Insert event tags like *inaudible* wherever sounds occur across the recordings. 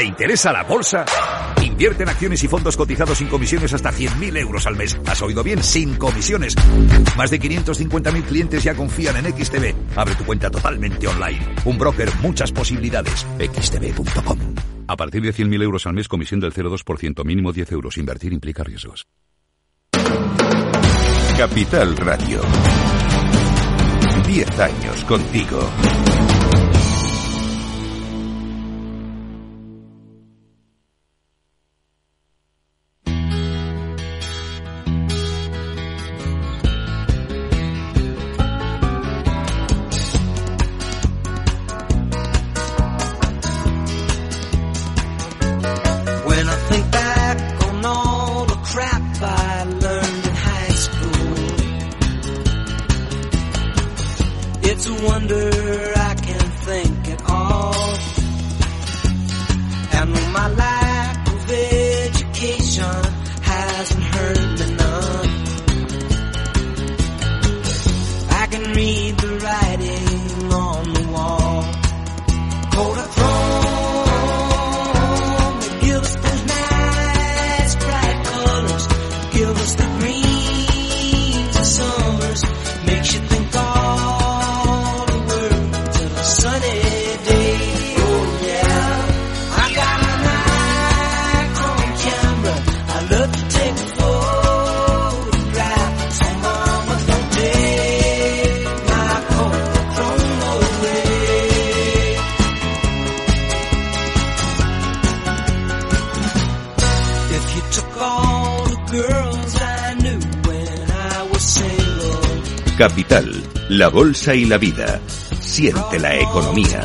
¿Te interesa la bolsa? Invierte en acciones y fondos cotizados sin comisiones hasta 100.000 euros al mes. ¿Has oído bien? Sin comisiones. Más de 550.000 clientes ya confían en XTB. Abre tu cuenta totalmente online. Un broker, muchas posibilidades. xtb.com. A partir de 100.000 euros al mes, comisión del 0,2%, mínimo 10 euros. Invertir implica riesgos. Capital Radio. 10 años contigo. to wonder. Capital, la bolsa y la vida. Siente la economía.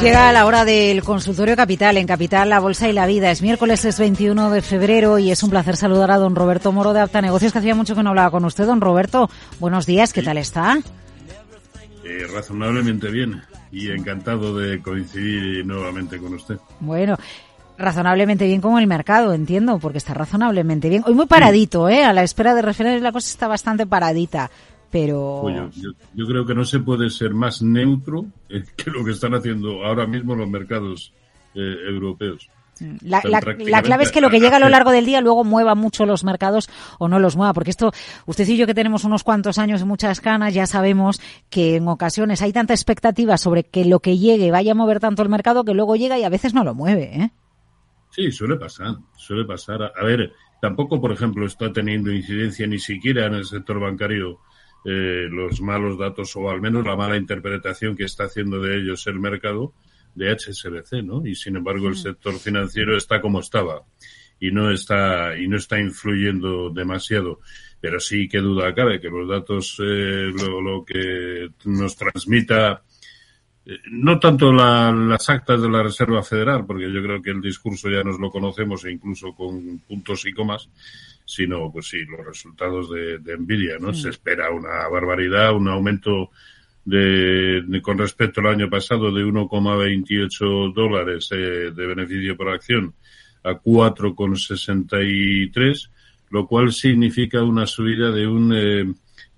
Llega la hora del consultorio Capital, en Capital, la Bolsa y la Vida. Es miércoles, es 21 de febrero y es un placer saludar a don Roberto Moro de Apta Negocios, que hacía mucho que no hablaba con usted. Don Roberto, buenos días, ¿qué tal está? Eh, razonablemente bien y encantado de coincidir nuevamente con usted. Bueno, razonablemente bien como el mercado, entiendo, porque está razonablemente bien. Hoy muy paradito, ¿eh? A la espera de referencias la cosa está bastante paradita, pero... Oye, yo, yo creo que no se puede ser más neutro eh, que lo que están haciendo ahora mismo los mercados eh, europeos. La, Pero la- la clave es que lo que llega a lo largo del día luego mueva mucho los mercados o no los mueva, porque esto, usted y yo que tenemos unos cuantos años y muchas canas, ya sabemos que en ocasiones hay tanta expectativa sobre que lo que llegue vaya a mover tanto el mercado que luego llega y a veces no lo mueve, ¿eh? Sí, suele pasar, suele pasar. A, a ver, tampoco, por ejemplo, está teniendo incidencia ni siquiera en el sector bancario eh, los malos datos o al menos la mala interpretación que está haciendo de ellos el mercado de HSBC, ¿no? Y sin embargo el sector financiero está como estaba y no está y no está influyendo demasiado. Pero sí que duda cabe que los datos, eh, lo, lo que nos transmita no tanto la- las actas de la Reserva Federal, porque yo creo que el discurso ya nos lo conocemos e incluso con puntos y comas, sino, pues sí, los resultados de, de Nvidia, ¿no? Se espera una barbaridad, un aumento de, de- con respecto al año pasado de 1,28 dólares eh, de beneficio por acción a 4,63, lo cual significa una subida de un eh,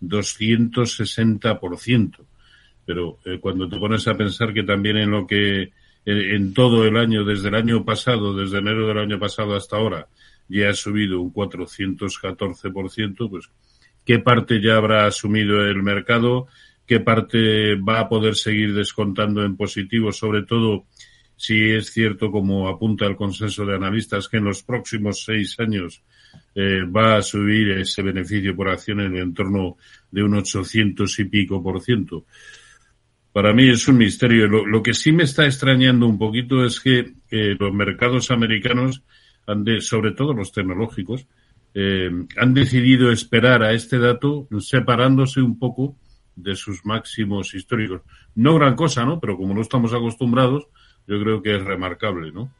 260%. Pero eh, cuando te pones a pensar que también en lo que en todo el año, desde el año pasado, desde enero del año pasado hasta ahora, ya ha subido un 414%, pues qué parte ya habrá asumido el mercado, qué parte va a poder seguir descontando en positivo, sobre todo si es cierto, como apunta el consenso de analistas, que en los próximos seis años eh, va a subir ese beneficio por acción en el entorno de un 800 y pico por ciento. Para mí es un misterio. Lo, lo que sí me está extrañando un poquito es que eh, los mercados americanos, han de, sobre todo los tecnológicos, eh, han decidido esperar a este dato separándose un poco de sus máximos históricos. No gran cosa, ¿no? Pero como no estamos acostumbrados, yo creo que es remarcable, ¿no?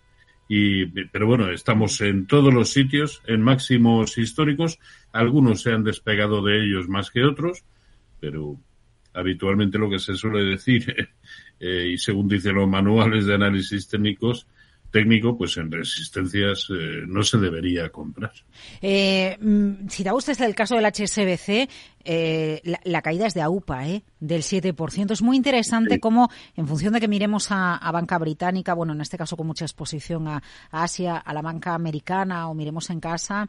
Y, pero bueno, estamos en todos los sitios, en máximos históricos. Algunos se han despegado de ellos más que otros, pero habitualmente lo que se suele decir, *laughs* eh, y según dicen los manuales de análisis técnicos, técnico, pues en resistencias eh, no se debería comprar. Eh, mm, citaba usted el caso del HSBC, eh, la, la caída es de AUPA, ¿eh? del 7%. Es muy interesante Sí. cómo, en función de que miremos a, a banca británica, bueno, en este caso con mucha exposición a, a Asia, a la banca americana o miremos en casa,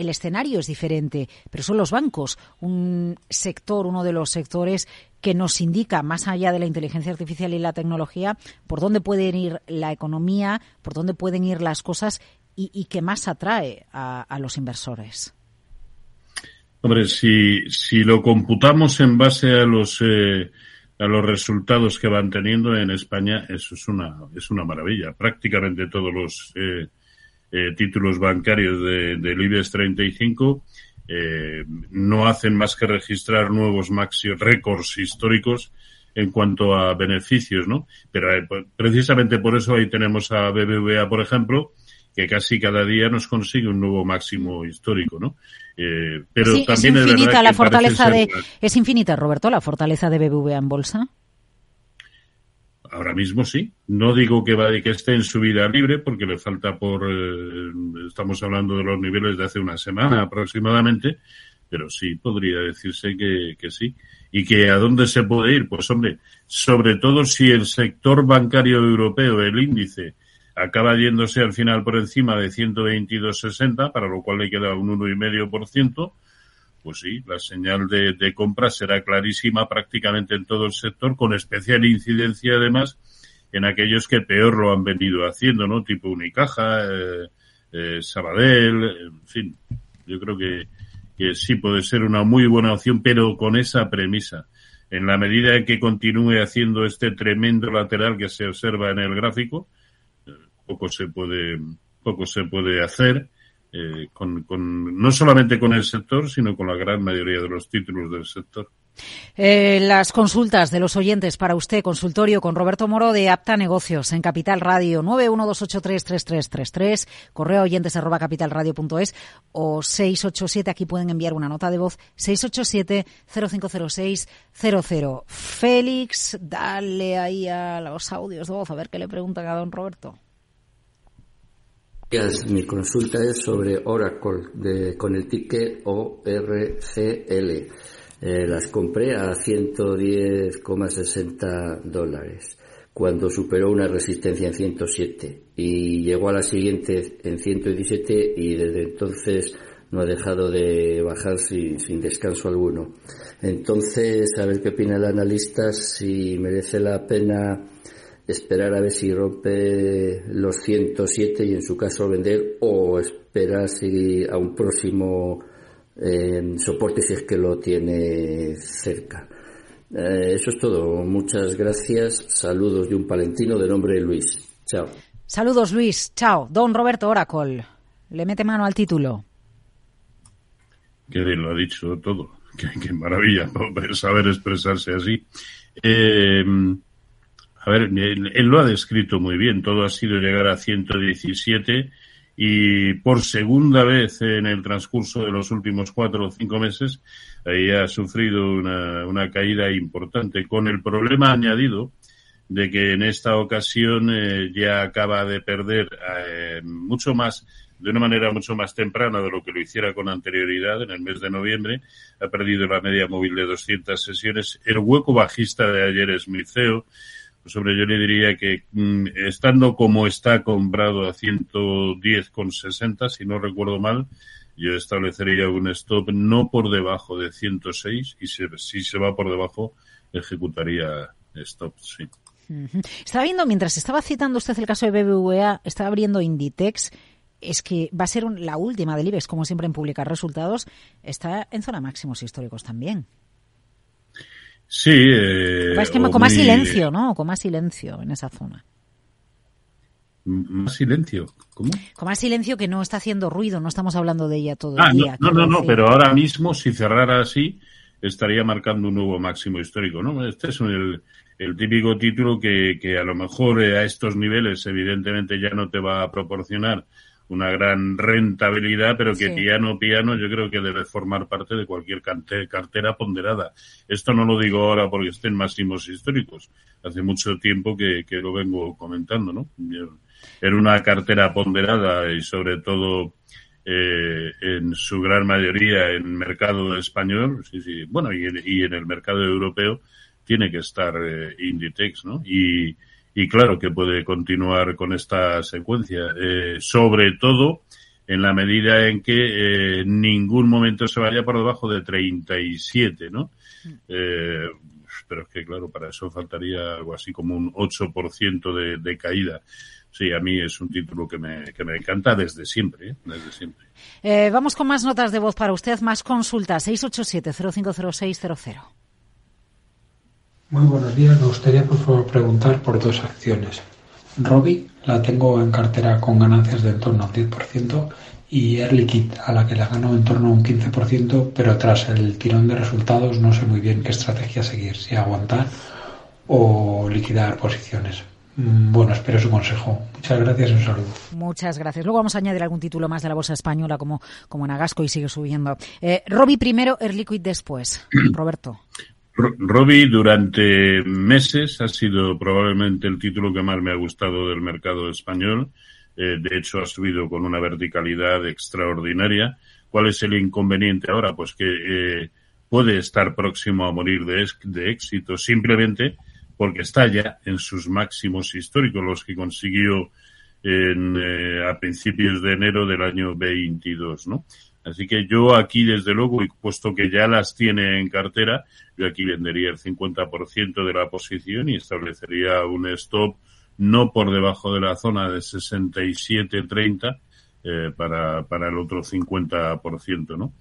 el escenario es diferente, pero son los bancos un sector, uno de los sectores que nos indica, más allá de la inteligencia artificial y la tecnología, por dónde puede ir la economía, por dónde pueden ir las cosas y, y que más atrae a, a los inversores. Hombre, si, si lo computamos en base a los eh, a los resultados que van teniendo en España, eso es una es una maravilla. Prácticamente todos los eh, eh, títulos bancarios de, del IBEX 35 eh, no hacen más que registrar nuevos maxi récords históricos en cuanto a beneficios, ¿no? Pero eh, pues, precisamente por eso ahí tenemos a BBVA, por ejemplo, que casi cada día nos consigue un nuevo máximo histórico, ¿no? Eh, pero Sí, también es infinita la fortaleza de es infinita Roberto la fortaleza de BBVA en bolsa. Ahora mismo sí. No digo que va que esté en subida libre porque le falta por eh, estamos hablando de los niveles de hace una semana aproximadamente, pero sí podría decirse que, que sí. ¿Y que a dónde se puede ir? Pues hombre, sobre todo si el sector bancario europeo, el índice, acaba yéndose al final por encima de 122.60, para lo cual le queda un 1,5%, pues sí, la señal de, de compra será clarísima prácticamente en todo el sector, con especial incidencia además en aquellos que peor lo han venido haciendo, ¿no? Tipo Unicaja, eh, eh, Sabadell, en fin. Yo creo que, que sí puede ser una muy buena opción, pero con esa premisa. En la medida en que continúe haciendo este tremendo lateral que se observa en el gráfico, eh, poco se puede, poco se puede hacer eh, con, con, no solamente con el sector, sino con la gran mayoría de los títulos del sector. Eh, las consultas de los oyentes para usted, consultorio con Roberto Moro de Apta Negocios en Capital Radio 912833333, correo oyentes arroba capitalradio.es o 687, aquí pueden enviar una nota de voz, 687-050600. Félix, dale ahí a los audios de voz a ver qué le preguntan a don Roberto. Mi consulta es sobre Oracle con el ticket ORCL. Eh, las compré a 110,60 dólares cuando superó una resistencia en 107 y llegó a la siguiente en 117 y desde entonces no ha dejado de bajar sin, sin descanso alguno. Entonces, a ver qué opina el analista, si merece la pena esperar a ver si rompe los 107 y en su caso vender o esperar si a un próximo eh, soporte si es que lo tiene cerca. Eh, eso es todo. Muchas gracias. Saludos de un palentino de nombre Luis. Chao. Saludos Luis. Chao. Don Roberto Oracle. Le mete mano al título. Que lo ha dicho todo. *laughs* Qué, qué maravilla saber expresarse así. Eh, a ver, él, lo ha descrito muy bien. Todo ha sido llegar a 117 y por segunda vez en el transcurso de los últimos cuatro o cinco meses ahí ha sufrido una, una caída importante con el problema añadido de que en esta ocasión eh, ya acaba de perder eh, mucho más de una manera mucho más temprana de lo que lo hiciera con anterioridad en el mes de noviembre. Ha perdido la media móvil de 200 sesiones. El hueco bajista de ayer es Miceo. Pues hombre, yo le diría que mm, estando como está comprado a 110,60, si no recuerdo mal, yo establecería un stop no por debajo de 106 y si, si se va por debajo ejecutaría stop, sí. Estaba viendo, mientras estaba citando usted el caso de BBVA, estaba abriendo Inditex, es que va a ser la última del IBEX, como siempre en publicar resultados, está en zona máximos históricos también. Sí. Eh, es que con muy... más silencio, ¿no? Con más silencio en esa zona. Más silencio, ¿cómo? Con más silencio que no está haciendo ruido, no estamos hablando de ella todo ah, el día. No, no, no, no, pero ahora mismo si cerrara así estaría marcando un nuevo máximo histórico, ¿no? Este es el, el típico título que, que a lo mejor eh, a estos niveles evidentemente ya no te va a proporcionar una gran rentabilidad, pero que sí. piano piano yo creo que debe formar parte de cualquier cartera ponderada. Esto no lo digo ahora porque estén máximos históricos. Hace mucho tiempo que, que lo vengo comentando, ¿no? En una cartera ponderada y sobre todo eh, en su gran mayoría en mercado español, sí, sí, bueno, y en, y en el mercado europeo tiene que estar eh, Inditex, ¿no? Y, y claro que puede continuar con esta secuencia, eh, sobre todo en la medida en que en ningún momento se vaya por debajo de 37, ¿no? Eh, pero es que, claro, para eso faltaría algo así como un 8% de, de caída. Sí, a mí es un título que me, que me encanta desde siempre, ¿eh? desde siempre. Eh, vamos con más notas de voz para usted, más consultas. 687-050600. Muy buenos días. Me gustaría, por favor, preguntar por dos acciones. Robi la tengo en cartera con ganancias de en torno al 10% y Air Liquid a la que la gano en torno a un 15%, pero tras el tirón de resultados no sé muy bien qué estrategia seguir, si aguantar o liquidar posiciones. Mm, Bueno, espero su consejo. Muchas gracias y un saludo. Muchas gracias. Luego vamos a añadir algún título más de la bolsa española, como, como Nagasco, y sigue subiendo. Eh, Robi primero, Air Liquid después. *clears throat* Roberto. Ro- Robbie durante meses ha sido probablemente el título que más me ha gustado del mercado español. Eh, de hecho, ha subido con una verticalidad extraordinaria. ¿Cuál es el inconveniente ahora? Pues que eh, puede estar próximo a morir de, de éxito simplemente porque está ya en sus máximos históricos, los que consiguió en, eh, a principios de enero del año 22, ¿no? Así que yo aquí, desde luego, y puesto que ya las tiene en cartera, yo aquí vendería el 50% de la posición y establecería un stop no por debajo de la zona de 67.30 eh, para, para el otro 50%, ¿no?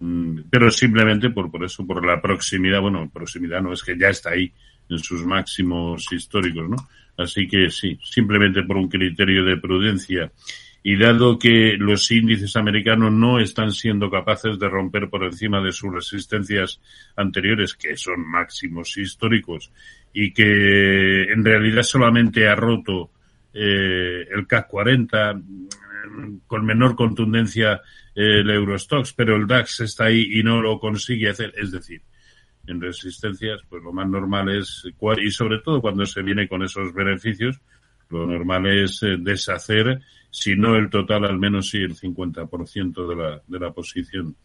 Mm, Pero simplemente por, por eso, por la proximidad, bueno, proximidad no es que ya está ahí en sus máximos históricos, ¿no? Así que sí, simplemente por un criterio de prudencia y dado que los índices americanos no están siendo capaces de romper por encima de sus resistencias anteriores, que son máximos históricos, y que en realidad solamente ha roto eh, el CAC 40 mm, con menor contundencia eh, el Eurostox, pero el DAX está ahí y no lo consigue hacer. Es decir, en resistencias, pues lo más normal es, y sobre todo cuando se viene con esos beneficios, lo normal es eh, deshacer, si no el total, al menos sí el 50% de la, de la posición.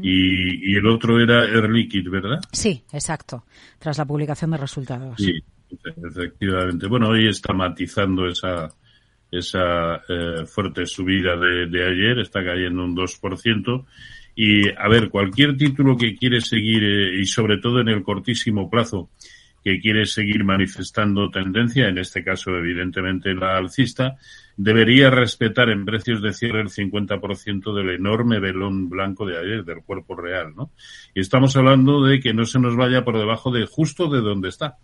y, y el otro era Air Liquid, ¿verdad? Sí, exacto. Tras la publicación de resultados. Sí, efe- efectivamente. Bueno, hoy está matizando esa, esa eh, fuerte subida de, de ayer, está cayendo un 2%. Y, a ver, cualquier título que quiere seguir, eh, y sobre todo en el cortísimo plazo, que quiere seguir manifestando tendencia, en este caso evidentemente la alcista, debería respetar en precios de cierre el 50% del enorme velón blanco de ayer, del cuerpo real, ¿no? Y estamos hablando de que no se nos vaya por debajo de justo de donde está,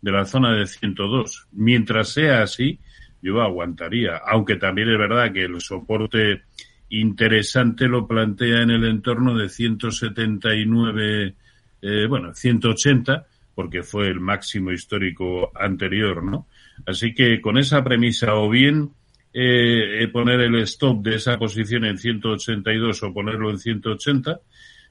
de la zona de 102. Mientras sea así, yo aguantaría, aunque también es verdad que el soporte interesante lo plantea en el entorno de 179, eh, bueno, 180, porque fue el máximo histórico anterior, ¿no? Así que con esa premisa, o bien eh, eh, poner el stop de esa posición en 182 o ponerlo en 180,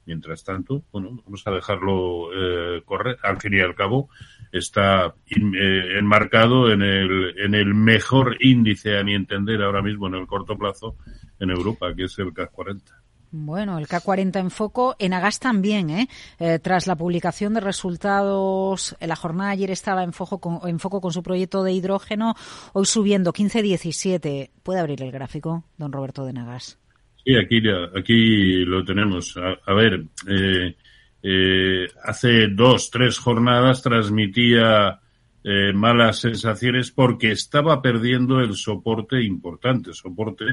mientras tanto, bueno, vamos a dejarlo eh, correr. Al fin y al cabo, está in- eh, enmarcado en el, en el mejor índice, a mi entender, ahora mismo en el corto plazo en Europa, que es el CAC 40. Bueno, el K40 en foco, en Agas también, ¿eh? Eh, tras la publicación de resultados, en la jornada ayer estaba en foco, con, con su proyecto de hidrógeno, hoy subiendo 15-17. ¿Puede abrir el gráfico, don Roberto de Nagas? Sí, aquí, aquí lo tenemos. A, ver, eh, eh, hace dos, tres jornadas transmitía eh, malas sensaciones porque estaba perdiendo el soporte importante, soporte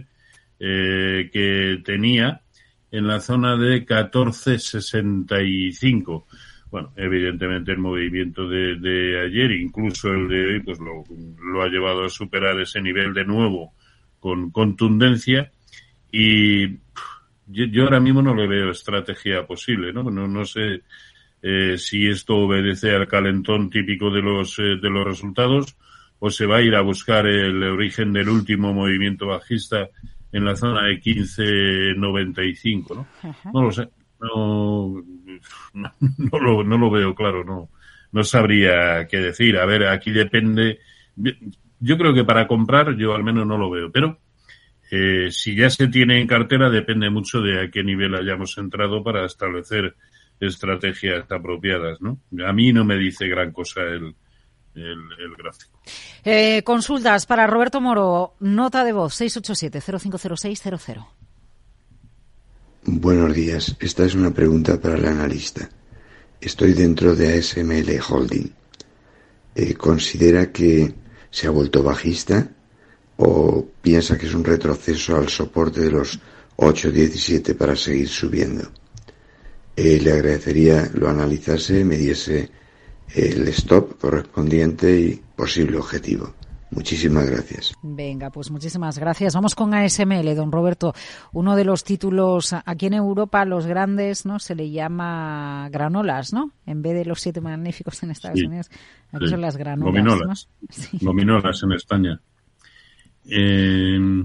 eh, que tenía en la zona de 14.65. Bueno, evidentemente el movimiento de, de ayer, incluso el de hoy, pues lo, lo ha llevado a superar ese nivel de nuevo con contundencia y yo, ahora mismo no le veo estrategia posible, ¿no? No, no sé eh, si esto obedece al calentón típico de los, eh, de los resultados o se va a ir a buscar el origen del último movimiento bajista en la zona de 15.95, ¿no? No lo sé. No, no, *laughs* no lo, no lo veo claro, no. No sabría qué decir. A ver, aquí depende. yo creo que para comprar yo al menos no lo veo, pero eh, si ya se tiene en cartera depende mucho de a qué nivel hayamos entrado para establecer estrategias apropiadas, ¿no? A mí no me dice gran cosa el, el, el gráfico. Eh, consultas para Roberto Moro. Nota de voz 687-050600. Buenos días. Esta es una pregunta para el analista. Estoy dentro de ASML Holding. Eh, ¿Considera que se ha vuelto bajista o piensa que es un retroceso al soporte de los 8.17 para seguir subiendo? Eh, le agradecería lo analizase, me diese el stop correspondiente y posible objetivo. Muchísimas gracias. Venga, pues muchísimas gracias. Vamos con ASML, don Roberto. Uno de los títulos aquí en Europa, los grandes, ¿no? Se le llama granolas, ¿no? En vez de los siete magníficos en Estados Sí, Unidos, aquí sí. son las granolas, Gominolas. ¿no? Sí. Gominolas en España. Eh,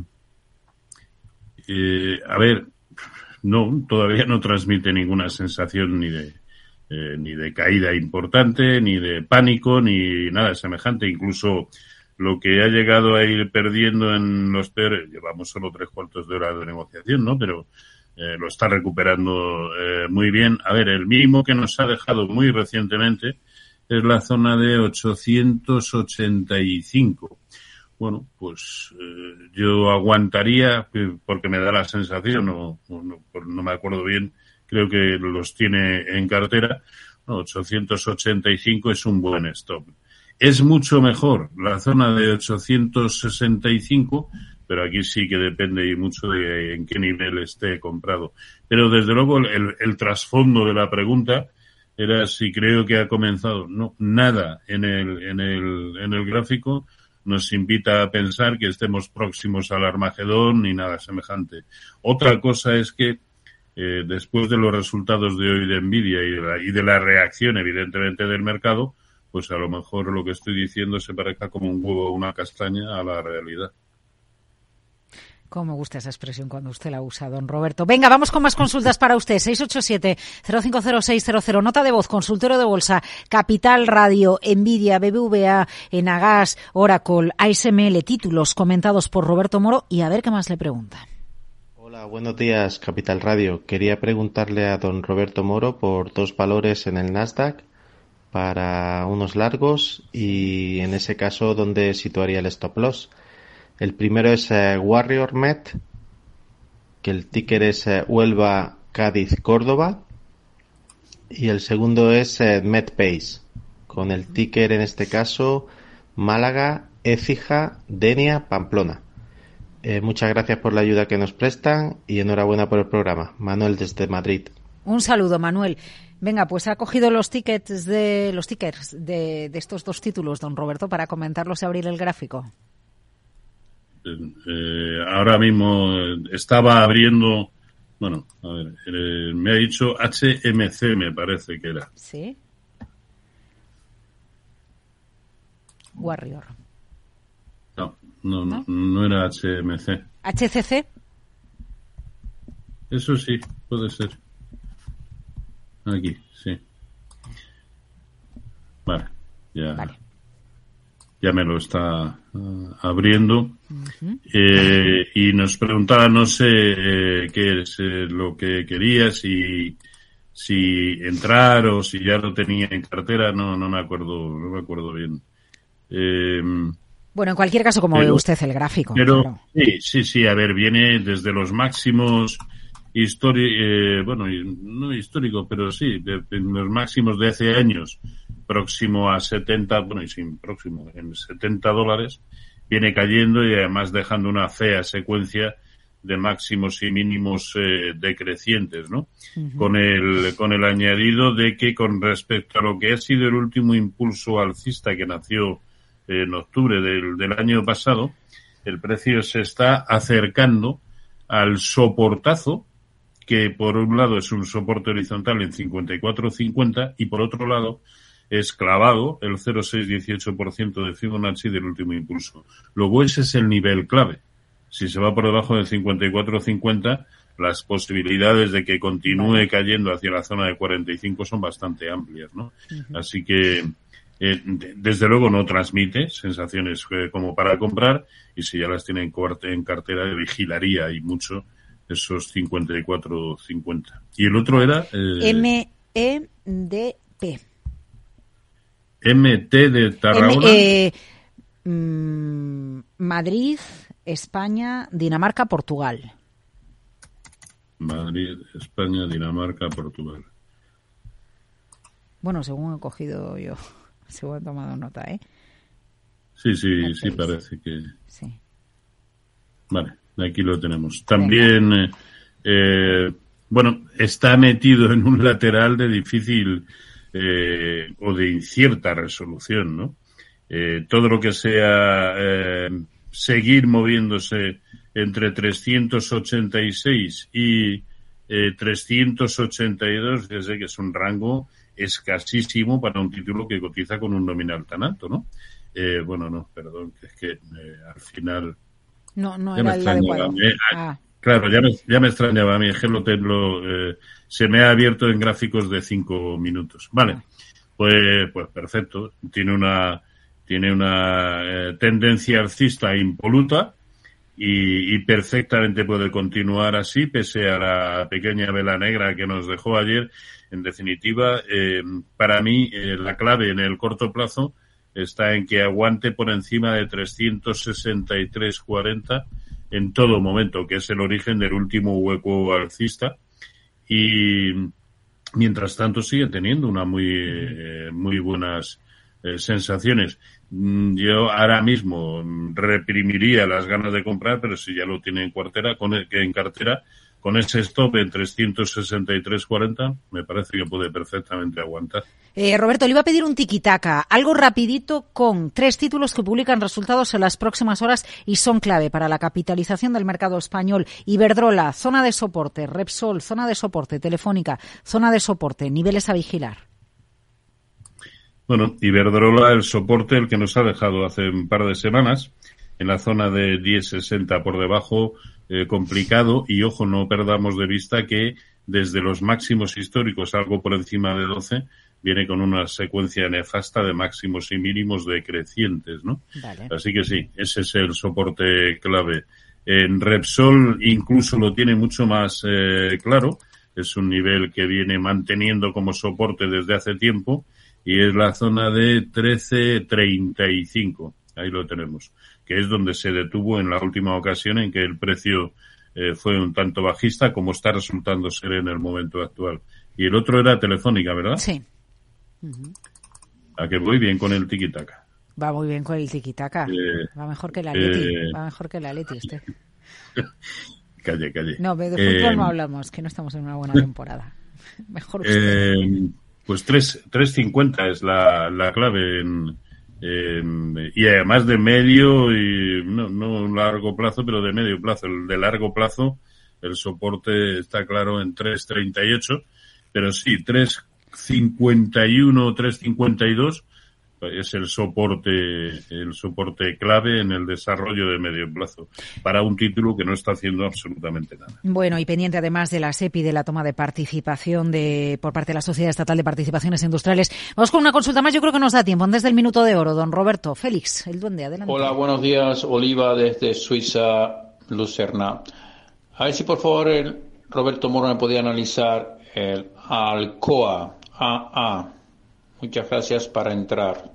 eh, a ver, no, todavía no transmite ninguna sensación ni de eh, ni de caída importante, ni de pánico, ni nada semejante. Incluso lo que ha llegado a ir perdiendo en los peores, llevamos solo tres cuartos de hora de negociación, ¿no? Pero eh, lo está recuperando eh, muy bien. A ver, el mínimo que nos ha dejado muy recientemente es la zona de 885. Bueno, pues eh, yo aguantaría, eh, porque me da la sensación, no, no- no me acuerdo bien, creo que los tiene en cartera. No, 885 es un buen stop. Es mucho mejor la zona de 865, pero aquí sí que depende y mucho de en qué nivel esté comprado. Pero desde luego el, el trasfondo de la pregunta era si creo que ha comenzado. No, nada en el, en el, en el gráfico nos invita a pensar que estemos próximos al Armagedón ni nada semejante. Otra cosa es que eh, después de los resultados de hoy de Nvidia y de, la, y de la reacción, evidentemente, del mercado, pues a lo mejor lo que estoy diciendo se parezca como un huevo o una castaña a la realidad. Cómo gusta esa expresión cuando usted la usa, don Roberto. Venga, vamos con más consultas para usted. 687-050600. Nota de voz, consultorio de bolsa, Capital Radio, Nvidia, BBVA, Enagas, Oracle, ASML, títulos comentados por Roberto Moro y a ver qué más le pregunta. Buenos días, Capital Radio. Quería preguntarle a don Roberto Moro por dos valores en el Nasdaq para unos largos y en ese caso, ¿dónde situaría el stop loss? El primero es eh, Warrior Met, que el ticker es eh, Huelva Cádiz Córdoba. Y el segundo es eh, MedPace, con el ticker en este caso Málaga, Écija, Denia, Pamplona. Eh, muchas gracias por la ayuda que nos prestan y enhorabuena por el programa. Manuel desde Madrid. Un saludo, Manuel. Venga, pues ha cogido los tickets de los tickers de, de estos dos títulos, don Roberto, para comentarlos y abrir el gráfico. Eh, ahora mismo eh, estaba abriendo, bueno, a ver, eh, me ha dicho HMC, me parece que era. Sí. Warrior. No, no, no, era HMC. HCC. Eso sí, puede ser. Aquí, sí. Vale, ya. Ya me lo está ah, abriendo. Eh, y nos preguntaba, no sé eh, qué es eh, lo que quería, si, si entrar o si ya lo tenía en cartera, no, no me acuerdo, no me acuerdo bien. Eh, Bueno, en cualquier caso, como ve usted el gráfico. pero claro. sí, sí, sí, a ver, viene desde los máximos históricos, bueno, y- no históricos, pero sí, de, de los máximos de hace años, próximo a 70, bueno, y sin próximo, en 70 dólares, viene cayendo y además dejando una fea secuencia de máximos y mínimos eh, decrecientes, ¿no? Con el, con el añadido de que con respecto a lo que ha sido el último impulso alcista que nació en octubre del, del año pasado, el precio se está acercando al soportazo, que por un lado es un soporte horizontal en 54.50 y por otro lado es clavado el 0,618% de Fibonacci del último impulso. Luego ese es el nivel clave. Si se va por debajo del 54.50, las posibilidades de que continúe cayendo hacia la zona de 45 son bastante amplias, ¿no? Así que Eh, de- desde luego no transmite sensaciones eh, como para comprar y si ya las tiene en, en cartera vigilaría y mucho esos 54.50. Y el otro era eh, M-E-D-P. MT de Tarragona. M- eh, mm, Madrid, España, Dinamarca, Portugal. Madrid, España, Dinamarca, Portugal. Bueno, según he cogido yo, según he tomado nota, ¿eh? Sí, sí, sí parece que... Sí. Vale, aquí lo tenemos. También, eh, eh, bueno, está metido en un lateral de difícil eh, o de incierta resolución, ¿no? Eh, todo lo que sea eh, seguir moviéndose entre 386 y eh, 382, ya sé que es un rango escasísimo para un título que cotiza con un nominal tan alto, ¿no? Eh, bueno, no, perdón, que es que eh, al final No, no ya me era el extrañaba a mí. Ah, Claro, ya me, ya me extrañaba a mí. Es que lo eh, se me ha abierto en gráficos de cinco minutos. Vale, pues, pues perfecto. Tiene una, tiene una eh, tendencia alcista impoluta y, y perfectamente puede continuar así, pese a la pequeña vela negra que nos dejó ayer. En definitiva, eh, para mí, eh, la clave en el corto plazo está en que aguante por encima de 363.40 en todo momento, que es el origen del último hueco alcista. Y mientras tanto sigue teniendo una muy, eh, muy buenas eh, sensaciones. Mm, Yo ahora mismo mm, reprimiría las ganas de comprar, pero si ya lo tiene en cartera, con el- en cartera, con ese stop en 363.40, me parece que puede perfectamente aguantar. Eh, Roberto, le iba a pedir un tiquitaca, algo rapidito con tres títulos que publican resultados en las próximas horas y son clave para la capitalización del mercado español. Iberdrola, zona de soporte, Repsol, zona de soporte, Telefónica, zona de soporte, niveles a vigilar. Bueno, Iberdrola, el soporte, el que nos ha dejado hace un par de semanas, en la zona de 10.60 por debajo, eh, complicado, y ojo, no perdamos de vista que desde los máximos históricos, algo por encima de 12, viene con una secuencia nefasta de máximos y mínimos decrecientes, ¿no? Vale. Así que sí, ese es el soporte clave. En Repsol incluso lo tiene mucho más eh, claro. Es un nivel que viene manteniendo como soporte desde hace tiempo y es la zona de 13.35. Ahí lo tenemos, que es donde se detuvo en la última ocasión en que el precio eh, fue un tanto bajista como está resultando ser en el momento actual. Y el otro era Telefónica, ¿verdad? Sí, A que voy bien con el tiki-taka. va muy bien con el tiquitaca. Eh, va mejor que la Leti, eh, va mejor que la Leti este. *laughs* Calle, calle. No, de Eh, fútbol no hablamos, que no estamos en una buena temporada. *laughs* Mejor usted. Pues 3 3.50 es la, la clave en, en- y además de medio y no, no largo plazo, pero de medio plazo. El de largo plazo, el soporte está claro en 3.38, pero sí, 3.51 o 3.52 es el soporte, el soporte clave en el desarrollo de medio plazo para un título que no está haciendo absolutamente nada. Bueno, y pendiente además de la SEPI, de la toma de participación de por parte de la Sociedad Estatal de Participaciones Industriales. Vamos con una consulta más, yo creo que nos da tiempo. Antes del minuto de oro, don Roberto. Félix, el duende, adelante. Hola, buenos días. Oliva desde Suiza, Lucerna. A ver si por favor el Roberto Moro me podía analizar el Alcoa AA. Muchas gracias para entrar.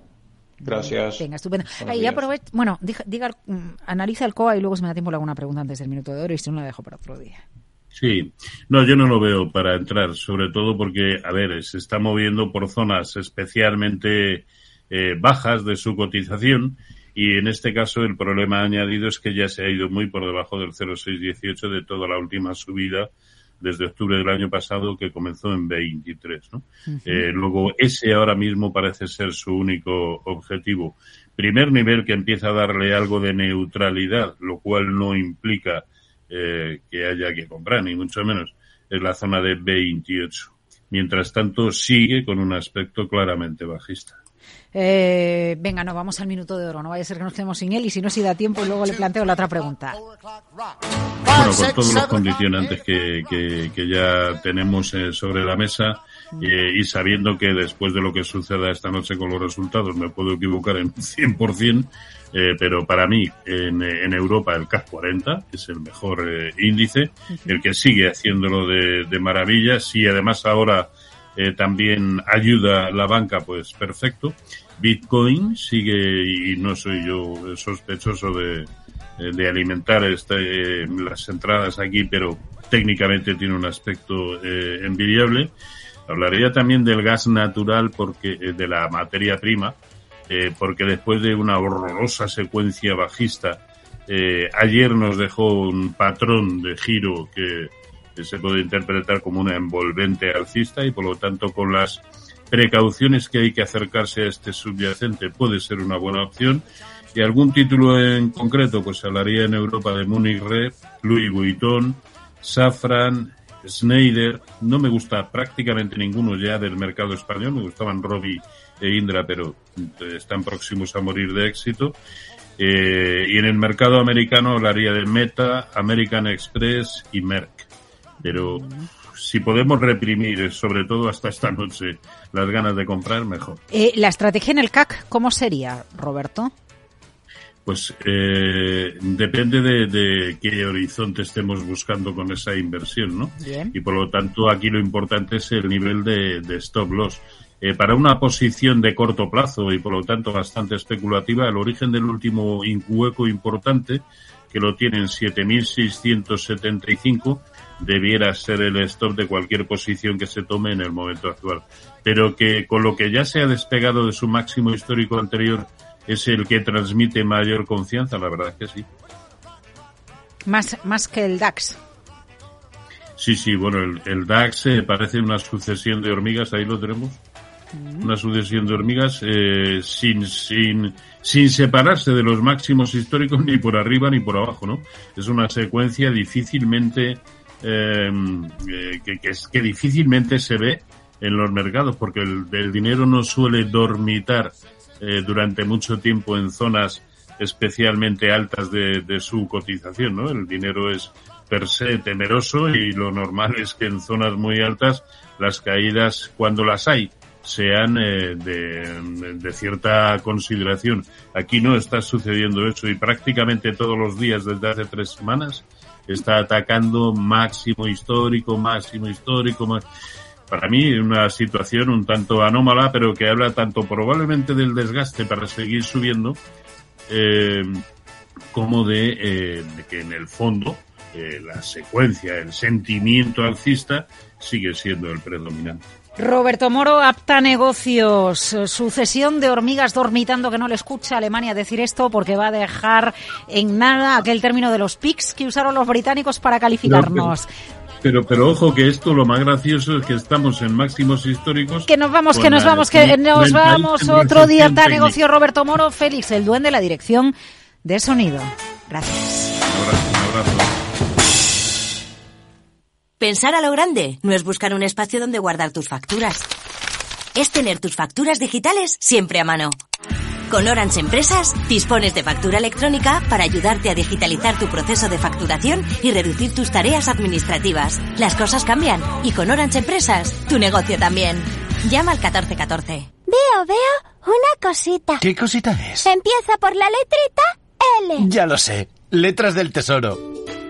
Gracias. Venga, estupendo. Ahí bueno, diga, diga, mm, analiza el COA y luego si me da tiempo le hago una pregunta antes del minuto de oro y si no la dejo para otro día. Sí, no, yo no lo veo para entrar, sobre todo porque, a ver, se está moviendo por zonas especialmente eh, bajas de su cotización y en este caso el problema añadido es que ya se ha ido muy por debajo del 0,618 de toda la última subida desde octubre del año pasado que comenzó en 23, ¿no? Eh, luego, ese ahora mismo parece ser su único objetivo. Primer nivel que empieza a darle algo de neutralidad, lo cual no implica eh, que haya que comprar, ni mucho menos. Es la zona de 28. Mientras tanto, sigue con un aspecto claramente bajista. Eh, venga, no, vamos al minuto de oro. No vaya a ser que nos quedemos sin él y si no, si da tiempo, luego le planteo la otra pregunta. Bueno, con todos los condicionantes que, que, que ya tenemos eh, sobre la mesa y sabiendo que después de lo que suceda esta noche con los resultados me puedo equivocar en 100%, eh, pero para mí en, en Europa el CAC 40 es el mejor eh, índice, el que sigue haciéndolo de, de maravilla. Si además ahora eh, también ayuda la banca, pues perfecto. Bitcoin sigue, y no soy yo sospechoso de, eh, de alimentar este, eh, las entradas aquí, pero técnicamente tiene un aspecto eh, envidiable. Hablaría también del gas natural porque eh, de la materia prima, eh, porque después de una horrorosa secuencia bajista, eh, ayer nos dejó un patrón de giro que, se puede interpretar como una envolvente alcista y por lo tanto con las precauciones que hay que acercarse a este subyacente puede ser una buena opción. Y algún título en concreto, pues hablaría en Europa de Munich Re, Louis Vuitton, Safran, Schneider. No me gusta prácticamente ninguno ya del mercado español. Me gustaban Robi e Indra, pero eh, están próximos a morir de éxito. Eh, y en el mercado americano hablaría de Meta, American Express y Merck. Pero si podemos reprimir, sobre todo hasta esta noche, las ganas de comprar, mejor. Eh, la estrategia en el CAC, ¿cómo sería, Roberto? Pues eh, depende de, de qué horizonte estemos buscando con esa inversión, ¿no? Bien. Y por lo tanto aquí lo importante es el nivel de, de stop loss. Eh, para una posición de corto plazo y por lo tanto bastante especulativa, el origen del último hueco importante, que lo tienen 7.675, debiera ser el stop de cualquier posición que se tome en el momento actual. Pero que con lo que ya se ha despegado de su máximo histórico anterior es el que transmite mayor confianza, la verdad es que sí. Más, más que el DAX. Sí, sí, bueno, el, el DAX eh, parece una sucesión de hormigas, ahí lo tenemos. Una sucesión de hormigas eh, sin, sin, sin separarse de los máximos históricos ni por arriba ni por abajo, ¿no? Es una secuencia difícilmente, eh, eh, que, que, es, que difícilmente se ve en los mercados, porque el, dinero no suele dormitar eh, durante mucho tiempo en zonas especialmente altas de, su cotización, ¿no? El dinero es per se temeroso y lo normal es que en zonas muy altas las caídas, cuando las hay, sean eh, de, cierta consideración. Aquí no está sucediendo eso y prácticamente todos los días desde hace tres semanas está atacando máximo histórico, máximo histórico. Para mí una situación un tanto anómala, pero que habla tanto probablemente del desgaste para seguir subiendo, eh, como de, eh, que en el fondo eh, la secuencia, el sentimiento alcista sigue siendo el predominante. Roberto Moro, apta negocios, sucesión de hormigas dormitando que no le escucha a Alemania decir esto porque va a dejar en nada aquel término de los PICs que usaron los británicos para calificarnos. No, pero, pero, pero, ojo que esto lo más gracioso es que estamos en máximos históricos. Que nos vamos, que nos vamos, que nos vamos otro día apta negocio Roberto Moro, Félix, el duende de la dirección de sonido. Gracias. Un abrazo, un abrazo. Pensar a lo grande no es buscar un espacio donde guardar tus facturas. Es tener tus facturas digitales siempre a mano. Con Orange Empresas dispones de factura electrónica para ayudarte a digitalizar tu proceso de facturación y reducir tus tareas administrativas. Las cosas cambian y con Orange Empresas tu negocio también. Llama al 1414. Veo, veo una cosita. ¿Qué cosita es? Empieza por la letrita L. Ya lo sé. Letras del Tesoro.